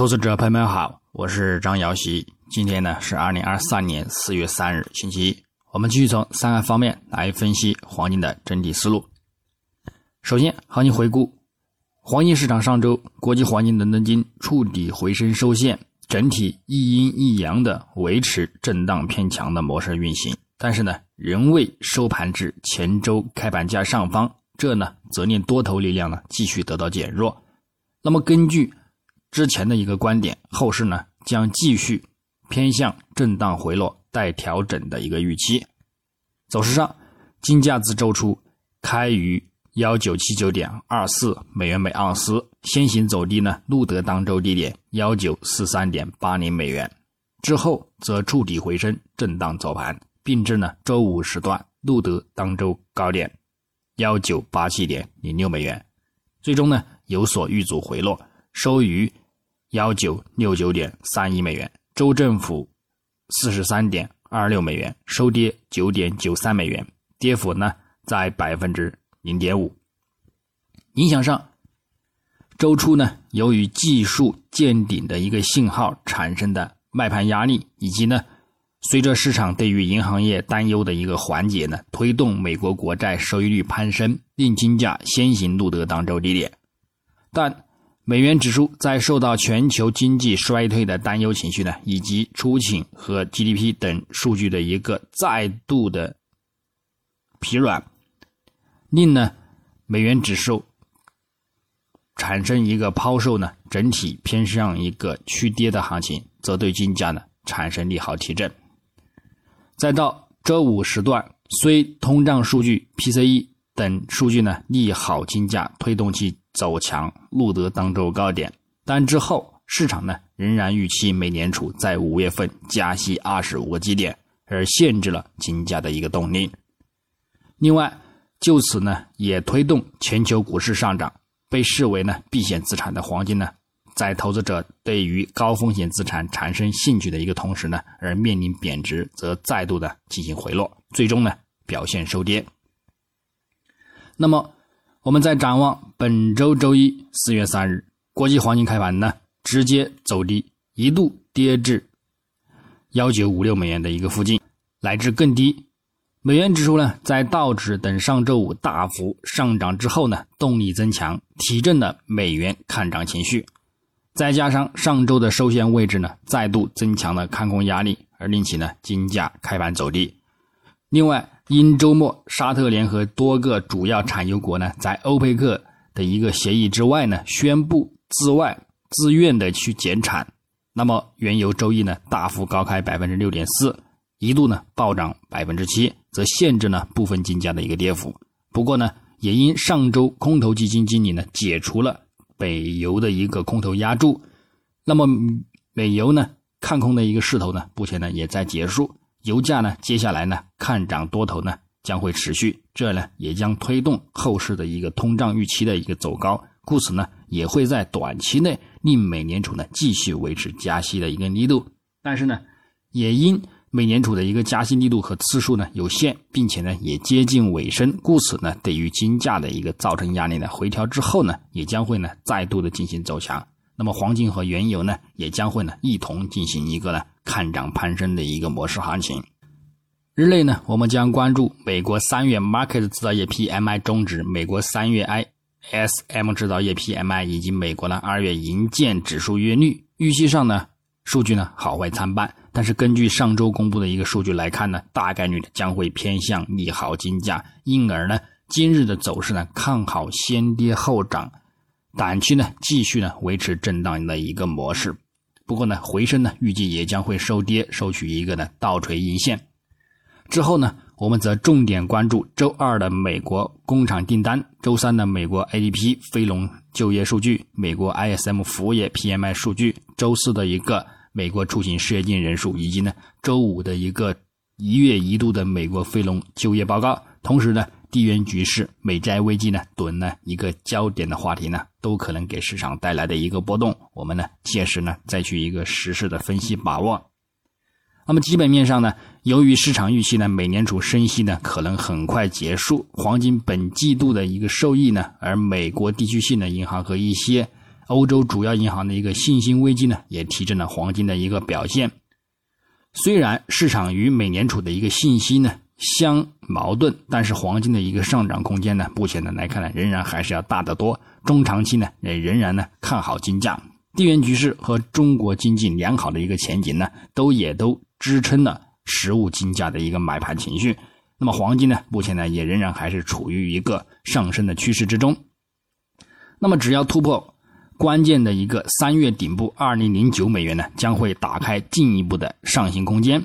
投资者朋友们好，我是张瑶希。今天呢是二零二三年四月三日，星期一。我们继续从三个方面来分析黄金的整体思路。首先，行情回顾：黄金市场上周，国际黄金伦敦金触底回升收线，整体一阴一阳的维持震荡偏强的模式运行。但是呢，仍未收盘至前周开盘价上方，这呢则令多头力量呢继续得到减弱。那么根据之前的一个观点，后市呢将继续偏向震荡回落待调整的一个预期。走势上，金价自周初开于幺九七九点二四美元每盎司，先行走低呢，录得当周低点幺九四三点八零美元，之后则触底回升，震荡走盘，并至呢周五时段录得当周高点幺九八七点零六美元，最终呢有所遇阻回落，收于。幺九六九点三一美元，州政府四十三点二六美元，收跌九点九三美元，跌幅呢在百分之零点五。影响上，周初呢，由于技术见顶的一个信号产生的卖盘压力，以及呢，随着市场对于银行业担忧的一个缓解呢，推动美国国债收益率攀升，令金价先行录得当周低点，但。美元指数在受到全球经济衰退的担忧情绪呢，以及出勤和 GDP 等数据的一个再度的疲软，令呢美元指数产生一个抛售呢，整体偏向一个趋跌的行情，则对金价呢产生利好提振。再到周五时段，虽通胀数据 PCE 等数据呢利好金价，推动其。走强，录得当周高点，但之后市场呢仍然预期美联储在五月份加息二十五个基点，而限制了金价的一个动力。另外，就此呢也推动全球股市上涨，被视为呢避险资产的黄金呢，在投资者对于高风险资产产生兴趣的一个同时呢，而面临贬值，则再度的进行回落，最终呢表现收跌。那么。我们再展望本周周一四月三日，国际黄金开盘呢，直接走低，一度跌至幺九五六美元的一个附近，乃至更低。美元指数呢，在道指等上周五大幅上涨之后呢，动力增强，提振了美元看涨情绪。再加上上周的收线位置呢，再度增强了看空压力，而令其呢金价开盘走低。另外，因周末，沙特联合多个主要产油国呢，在欧佩克的一个协议之外呢，宣布自外自愿的去减产。那么，原油周一呢大幅高开百分之六点四，一度呢暴涨百分之七，则限制了部分金价的一个跌幅。不过呢，也因上周空头基金经理呢解除了北油的一个空头压注，那么美油呢看空的一个势头呢，目前呢也在结束。油价呢，接下来呢，看涨多头呢将会持续，这呢也将推动后市的一个通胀预期的一个走高，故此呢也会在短期内令美联储呢继续维持加息的一个力度。但是呢，也因美联储的一个加息力度和次数呢有限，并且呢也接近尾声，故此呢对于金价的一个造成压力呢回调之后呢，也将会呢再度的进行走强。那么黄金和原油呢，也将会呢一同进行一个呢看涨攀升的一个模式行情。日内呢，我们将关注美国三月 Market 制造业 PMI 终值、美国三月 ISM 制造业 PMI 以及美国呢二月营建指数月率。预期上呢，数据呢好坏参半，但是根据上周公布的一个数据来看呢，大概率将会偏向利好金价，因而呢今日的走势呢看好先跌后涨。短期呢，继续呢维持震荡的一个模式，不过呢，回升呢预计也将会收跌，收取一个呢倒锤阴线。之后呢，我们则重点关注周二的美国工厂订单，周三的美国 ADP 非农就业数据，美国 ISM 服务业 PMI 数据，周四的一个美国出行失业金人数，以及呢周五的一个一月一度的美国非农就业报告。同时呢。地缘局势、美债危机呢，等呢一个焦点的话题呢，都可能给市场带来的一个波动。我们呢，届时呢再去一个实时的分析把握。那么基本面上呢，由于市场预期呢，美联储升息呢可能很快结束，黄金本季度的一个受益呢，而美国地区性的银行和一些欧洲主要银行的一个信心危机呢，也提振了黄金的一个表现。虽然市场与美联储的一个信息呢相矛盾，但是黄金的一个上涨空间呢，目前呢来看呢，仍然还是要大得多。中长期呢，也仍然呢看好金价。地缘局势和中国经济良好的一个前景呢，都也都支撑了实物金价的一个买盘情绪。那么黄金呢，目前呢也仍然还是处于一个上升的趋势之中。那么只要突破关键的一个三月顶部二零零九美元呢，将会打开进一步的上行空间。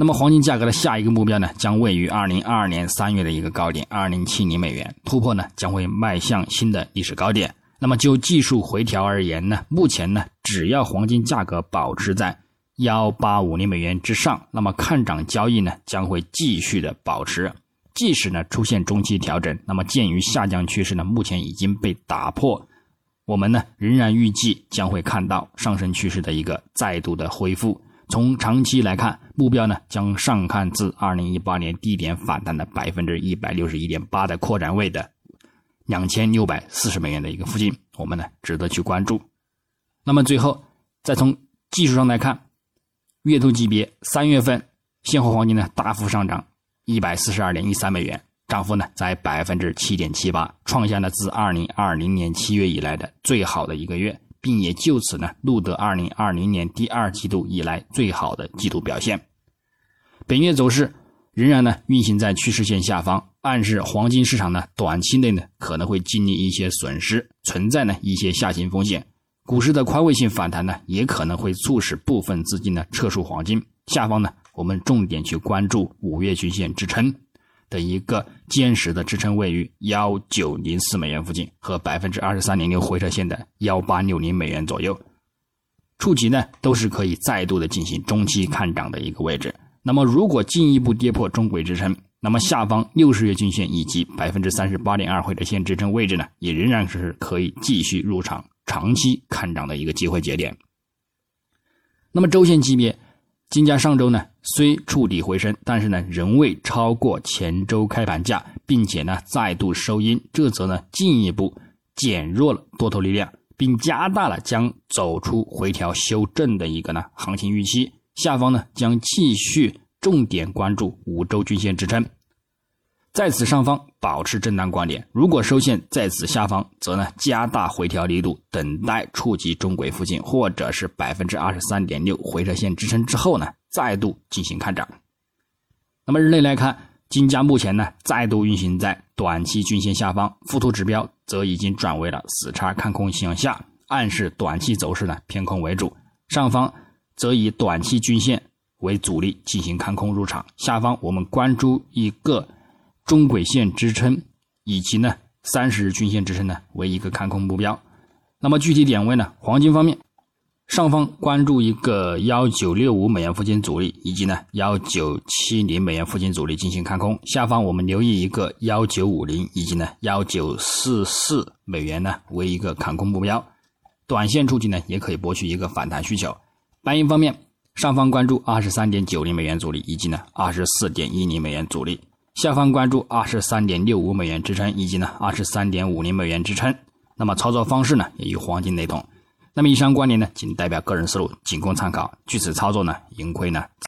那么黄金价格的下一个目标呢，将位于二零二二年三月的一个高点二零七零美元，突破呢将会迈向新的历史高点。那么就技术回调而言呢，目前呢只要黄金价格保持在。幺八五零美元之上，那么看涨交易呢将会继续的保持，即使呢出现中期调整，那么鉴于下降趋势呢目前已经被打破，我们呢仍然预计将会看到上升趋势的一个再度的恢复。从长期来看，目标呢将上看自二零一八年低点反弹的百分之一百六十一点八的扩展位的两千六百四十美元的一个附近，我们呢值得去关注。那么最后再从技术上来看。月度级别，三月份现货黄金呢大幅上涨一百四十二点一三美元，涨幅呢在百分之七点七八，创下了自二零二零年七月以来的最好的一个月，并也就此呢录得二零二零年第二季度以来最好的季度表现。本月走势仍然呢运行在趋势线下方，暗示黄金市场呢短期内呢可能会经历一些损失，存在呢一些下行风险。股市的宽慰性反弹呢，也可能会促使部分资金呢撤出黄金。下方呢，我们重点去关注五月均线支撑的一个坚实的支撑位于幺九零四美元附近和百分之二十三点六回撤线的幺八六零美元左右，触及呢都是可以再度的进行中期看涨的一个位置。那么如果进一步跌破中轨支撑，那么下方六十月均线以及百分之三十八点二回撤线支撑位置呢，也仍然是可以继续入场。长期看涨的一个机会节点。那么周线级别，金价上周呢虽触底回升，但是呢仍未超过前周开盘价，并且呢再度收阴，这则呢进一步减弱了多头力量，并加大了将走出回调修正的一个呢行情预期。下方呢将继续重点关注五周均线支撑。在此上方保持震荡观点，如果收线在此下方，则呢加大回调力度，等待触及中轨附近或者是百分之二十三点六回撤线支撑之后呢，再度进行看涨。那么日内来看，金价目前呢再度运行在短期均线下方，附图指标则已经转为了死叉看空向下，暗示短期走势呢偏空为主。上方则以短期均线为主力进行看空入场，下方我们关注一个。中轨线支撑以及呢三十日均线支撑呢为一个看空目标，那么具体点位呢？黄金方面，上方关注一个幺九六五美元附近阻力，以及呢幺九七零美元附近阻力进行看空；下方我们留意一个幺九五零以及呢幺九四四美元呢为一个看空目标，短线触及呢也可以博取一个反弹需求。白银方面，上方关注二十三点九零美元阻力，以及呢二十四点一零美元阻力。下方关注二十三点六五美元支撑，以及呢二十三点五零美元支撑。那么操作方式呢也与黄金雷同。那么以上观点呢仅代表个人思路，仅供参考。据此操作呢盈亏呢。